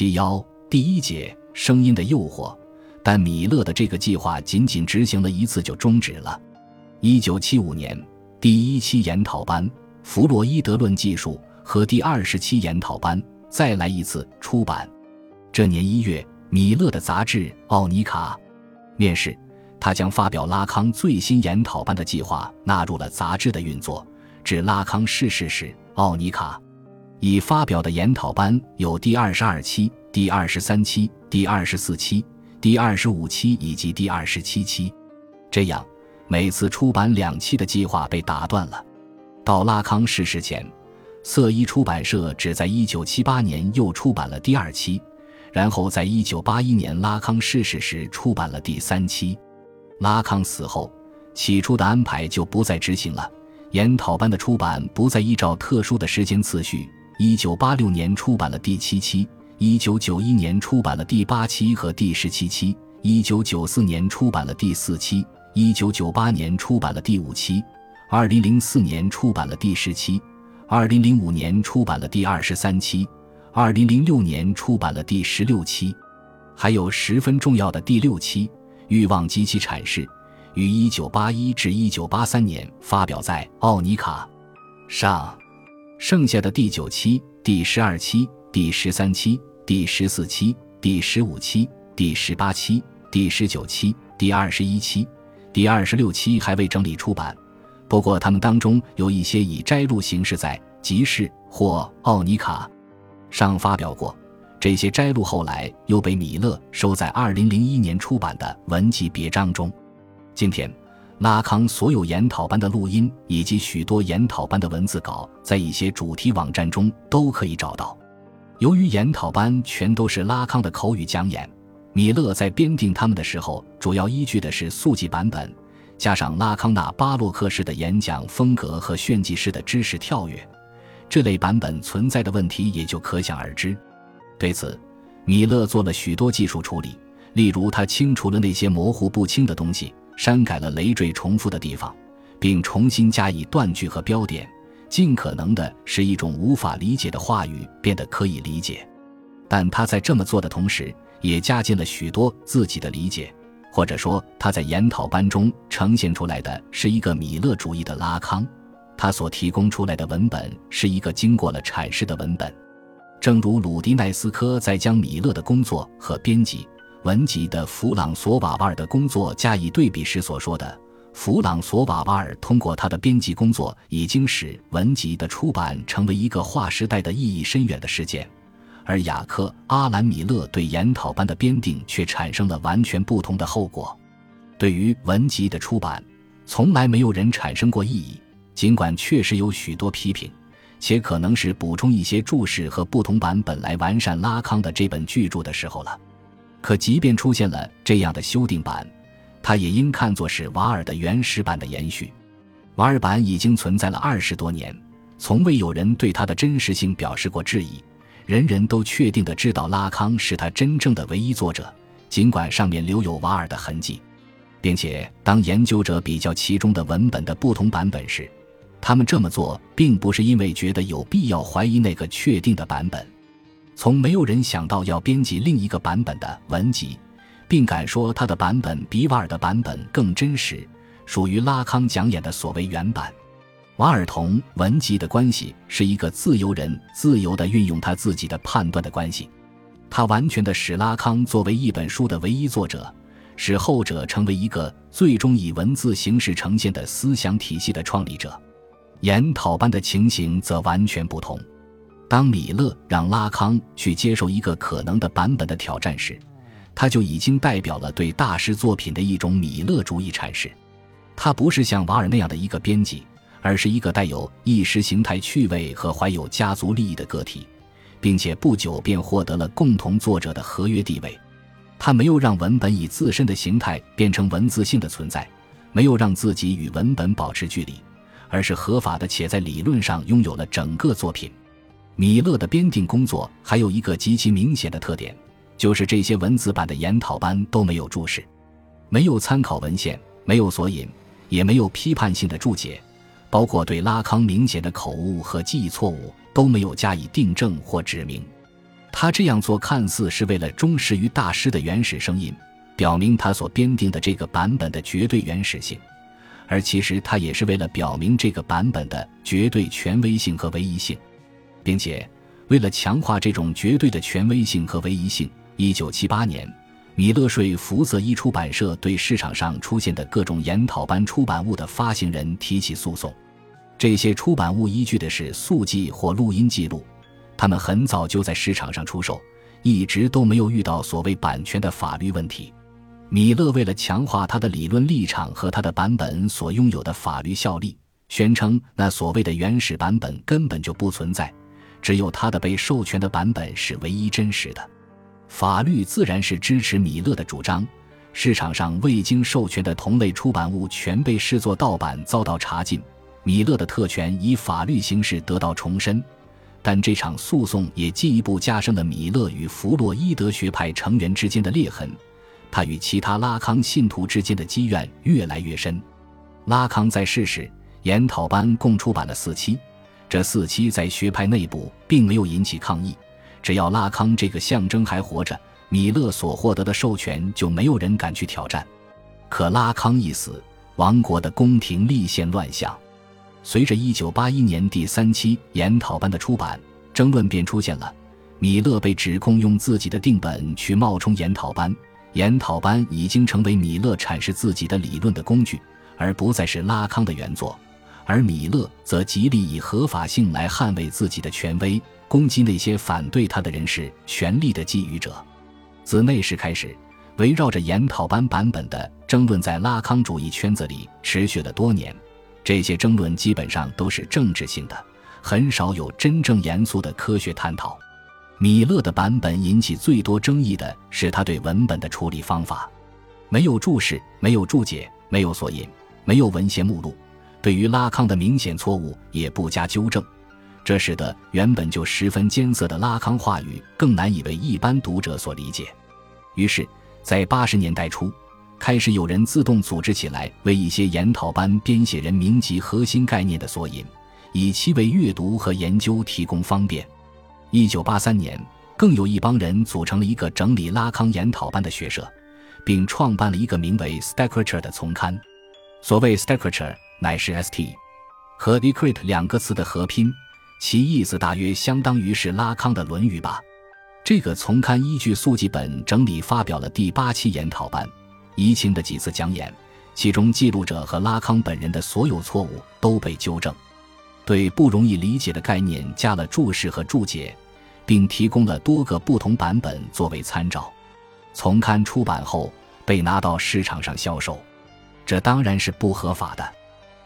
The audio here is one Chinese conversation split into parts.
七幺第一节声音的诱惑，但米勒的这个计划仅仅执行了一次就终止了。一九七五年，第一期研讨班《弗洛伊德论技术》和第二十期研讨班再来一次出版。这年一月，米勒的杂志《奥尼卡》面世，他将发表拉康最新研讨班的计划纳入了杂志的运作。至拉康逝世时，《奥尼卡》已发表的研讨班有第二十二期、第二十三期、第二十四期、第二十五期以及第二十七期。这样，每次出版两期的计划被打断了。到拉康逝世前，色一出版社只在一九七八年又出版了第二期，然后在一九八一年拉康逝世时出版了第三期。拉康死后，起初的安排就不再执行了。研讨班的出版不再依照特殊的时间次序。一九八六年出版了第七期，一九九一年出版了第八期和第十七期，一九九四年出版了第四期，一九九八年出版了第五期，二零零四年出版了第十期，二零零五年出版了第二十三期，二零零六年出版了第十六期，还有十分重要的第六期《欲望及其阐释》。于一九八一至一九八三年发表在《奥尼卡》上，剩下的第九期、第十二期、第十三期、第十四期、第十五期、第十八期、第十九期、第二十一期、第二十六期还未整理出版。不过，他们当中有一些以摘录形式在《集市》或《奥尼卡》上发表过。这些摘录后来又被米勒收在二零零一年出版的《文集别章》中。今天，拉康所有研讨班的录音以及许多研讨班的文字稿，在一些主题网站中都可以找到。由于研讨班全都是拉康的口语讲演，米勒在编定他们的时候，主要依据的是速记版本，加上拉康那巴洛克式的演讲风格和炫技式的知识跳跃，这类版本存在的问题也就可想而知。对此，米勒做了许多技术处理，例如他清除了那些模糊不清的东西。删改了累赘重复的地方，并重新加以断句和标点，尽可能的使一种无法理解的话语变得可以理解。但他在这么做的同时，也加进了许多自己的理解，或者说他在研讨班中呈现出来的是一个米勒主义的拉康，他所提供出来的文本是一个经过了阐释的文本。正如鲁迪奈斯科在将米勒的工作和编辑。文集的弗朗索瓦瓦尔的工作加以对比时所说的，弗朗索瓦瓦尔通过他的编辑工作已经使文集的出版成为一个划时代的意义深远的事件，而雅克阿兰米勒对研讨班的编定却产生了完全不同的后果。对于文集的出版，从来没有人产生过异议，尽管确实有许多批评，且可能是补充一些注释和不同版本来完善拉康的这本巨著的时候了。可即便出现了这样的修订版，它也应看作是瓦尔的原始版的延续。瓦尔版已经存在了二十多年，从未有人对它的真实性表示过质疑。人人都确定的知道拉康是他真正的唯一作者，尽管上面留有瓦尔的痕迹，并且当研究者比较其中的文本的不同版本时，他们这么做并不是因为觉得有必要怀疑那个确定的版本。从没有人想到要编辑另一个版本的文集，并敢说他的版本比瓦尔的版本更真实，属于拉康讲演的所谓原版。瓦尔同文集的关系是一个自由人自由地运用他自己的判断的关系，他完全的使拉康作为一本书的唯一作者，使后者成为一个最终以文字形式呈现的思想体系的创立者。研讨班的情形则完全不同。当米勒让拉康去接受一个可能的版本的挑战时，他就已经代表了对大师作品的一种米勒主义阐释。他不是像瓦尔那样的一个编辑，而是一个带有意识形态趣味和怀有家族利益的个体，并且不久便获得了共同作者的合约地位。他没有让文本以自身的形态变成文字性的存在，没有让自己与文本保持距离，而是合法的且在理论上拥有了整个作品。米勒的编订工作还有一个极其明显的特点，就是这些文字版的研讨班都没有注释，没有参考文献，没有索引，也没有批判性的注解，包括对拉康明显的口误和记忆错误都没有加以订正或指明。他这样做看似是为了忠实于大师的原始声音，表明他所编定的这个版本的绝对原始性，而其实他也是为了表明这个版本的绝对权威性和唯一性，并且为了强化这种绝对的权威性和唯一性，一九七八年。米勒税福泽一出版社对市场上出现的各种研讨班出版物的发行人提起诉讼。这些出版物依据的是速记或录音记录，他们很早就在市场上出售，一直都没有遇到所谓版权的法律问题。米勒为了强化他的理论立场和他的版本所拥有的法律效力，宣称那所谓的原始版本根本就不存在，只有他的被授权的版本是唯一真实的。法律自然是支持米勒的主张。市场上未经授权的同类出版物全被视作盗版，遭到查禁。米勒的特权以法律形式得到重申，但这场诉讼也进一步加深了米勒与弗洛伊德学派成员之间的裂痕。他与其他拉康信徒之间的积怨越来越深。拉康在世时，研讨班共出版了四期，这四期在学派内部并没有引起抗议。只要拉康这个象征还活着，米勒所获得的授权就没有人敢去挑战。可拉康一死，王国的宫廷立现乱象。随着1981年第三期研讨班的出版，争论便出现了。米勒被指控用自己的定本去冒充研讨班，研讨班已经成为米勒阐释自己的理论的工具，而不再是拉康的原作。而米勒则极力以合法性来捍卫自己的权威。攻击那些反对他的人是权力的觊觎者。自那时开始，围绕着研讨班版本的争论在拉康主义圈子里持续了多年。这些争论基本上都是政治性的，很少有真正严肃的科学探讨。米勒的版本引起最多争议的是他对文本的处理方法：没有注释，没有注解，没有索引，没有文献目录。对于拉康的明显错误，也不加纠正。这使得原本就十分艰涩的拉康话语更难以为一般读者所理解。于是，在八十年代初，开始有人自动组织起来，为一些研讨班编写人名及核心概念的索引，以其为阅读和研究提供方便。一九八三年，更有一帮人组成了一个整理拉康研讨班的学社，并创办了一个名为 stacrature 的丛刊。所谓 stacrature 乃是 “st” 和 “decrete” 两个词的合拼。其意思大约相当于是拉康的《论语》吧。这个丛刊依据速记本整理发表了第八期研讨班，怡情的几次讲演，其中记录者和拉康本人的所有错误都被纠正，对不容易理解的概念加了注释和注解，并提供了多个不同版本作为参照。丛刊出版后被拿到市场上销售，这当然是不合法的。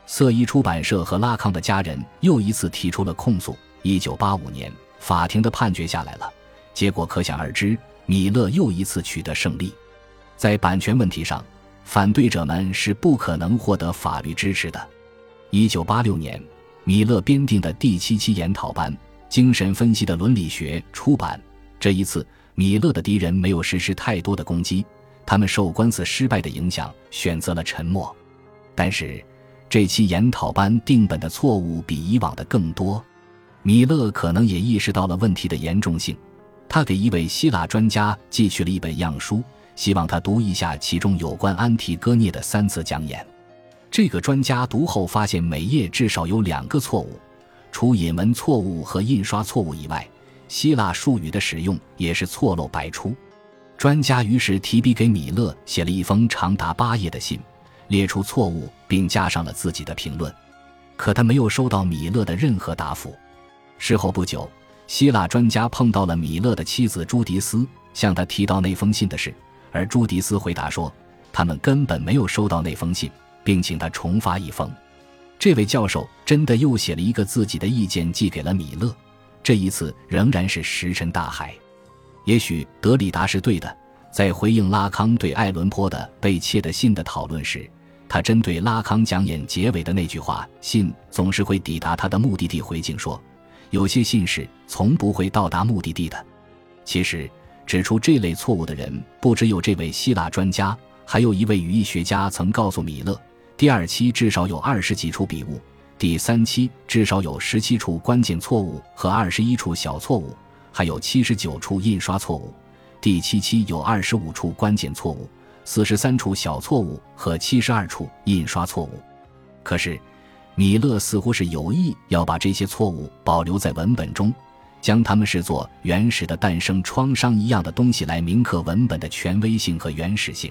色一出版社和拉康的家人又一次提出了控诉。一九八五年，法庭的判决下来了，结果可想而知，米勒又一次取得胜利。在版权问题上，反对者们是不可能获得法律支持的。一九八六年，米勒编订的第七期研讨班《精神分析的伦理学》出版。这一次，米勒的敌人没有实施太多的攻击，他们受官司失败的影响，选择了沉默。但是。这期研讨班定本的错误比以往的更多，米勒可能也意识到了问题的严重性。他给一位希腊专家寄去了一本样书，希望他读一下其中有关安提戈涅的三次讲演。这个专家读后发现每页至少有两个错误，除引文错误和印刷错误以外，希腊术语的使用也是错漏百出。专家于是提笔给米勒写了一封长达八页的信。列出错误，并加上了自己的评论，可他没有收到米勒的任何答复。事后不久，希腊专家碰到了米勒的妻子朱迪斯，向他提到那封信的事，而朱迪斯回答说，他们根本没有收到那封信，并请他重发一封。这位教授真的又写了一个自己的意见寄给了米勒，这一次仍然是石沉大海。也许德里达是对的。在回应拉康对爱伦坡的被窃的信的讨论时，他针对拉康讲演结尾的那句话“信总是会抵达他的目的地”回敬说：“有些信是从不会到达目的地的。”其实，指出这类错误的人不只有这位希腊专家，还有一位语义学家曾告诉米勒：第二期至少有二十几处笔误，第三期至少有十七处关键错误和二十一处小错误。还有七十九处印刷错误，第七期有二十五处关键错误，四十三处小错误和七十二处印刷错误。可是，米勒似乎是有意要把这些错误保留在文本中，将它们视作原始的诞生创伤一样的东西来铭刻文本的权威性和原始性。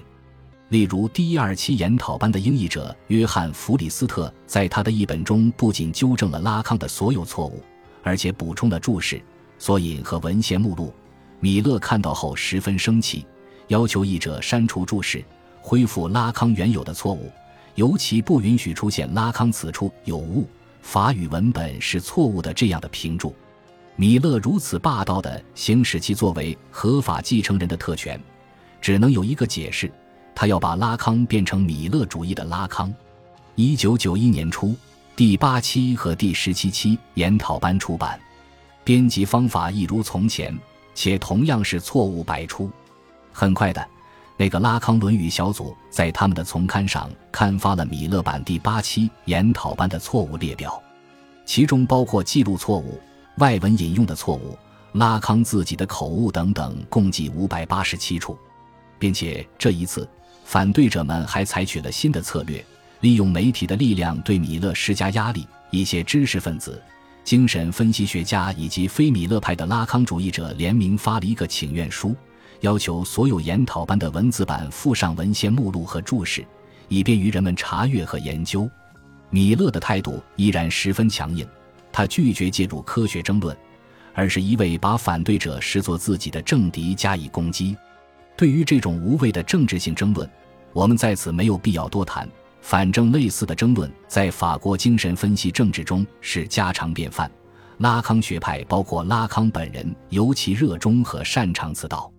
例如，第一二期研讨班的英译者约翰·弗里斯特在他的译本中不仅纠正了拉康的所有错误，而且补充了注释、索引和文献目录。米勒看到后十分生气，要求译者删除注释，恢复拉康原有的错误。尤其不允许出现“拉康此处有误，法语文本是错误的”这样的评注。米勒如此霸道地行使其作为合法继承人的特权，只能有一个解释：他要把拉康变成米勒主义的拉康。一九九一年初，第八期和第十七期研讨班出版，编辑方法一如从前，且同样是错误百出。很快的。那个拉康《论语》小组在他们的丛刊上刊发了米勒版第八期研讨班的错误列表，其中包括记录错误、外文引用的错误、拉康自己的口误等等，共计五百八十七处。并且这一次，反对者们还采取了新的策略，利用媒体的力量对米勒施加压力。一些知识分子、精神分析学家以及非米勒派的拉康主义者联名发了一个请愿书。要求所有研讨班的文字版附上文献目录和注释，以便于人们查阅和研究。米勒的态度依然十分强硬，他拒绝介入科学争论，而是一味把反对者视作自己的政敌加以攻击。对于这种无谓的政治性争论，我们在此没有必要多谈。反正类似的争论在法国精神分析政治中是家常便饭。拉康学派包括拉康本人尤其热衷和擅长此道。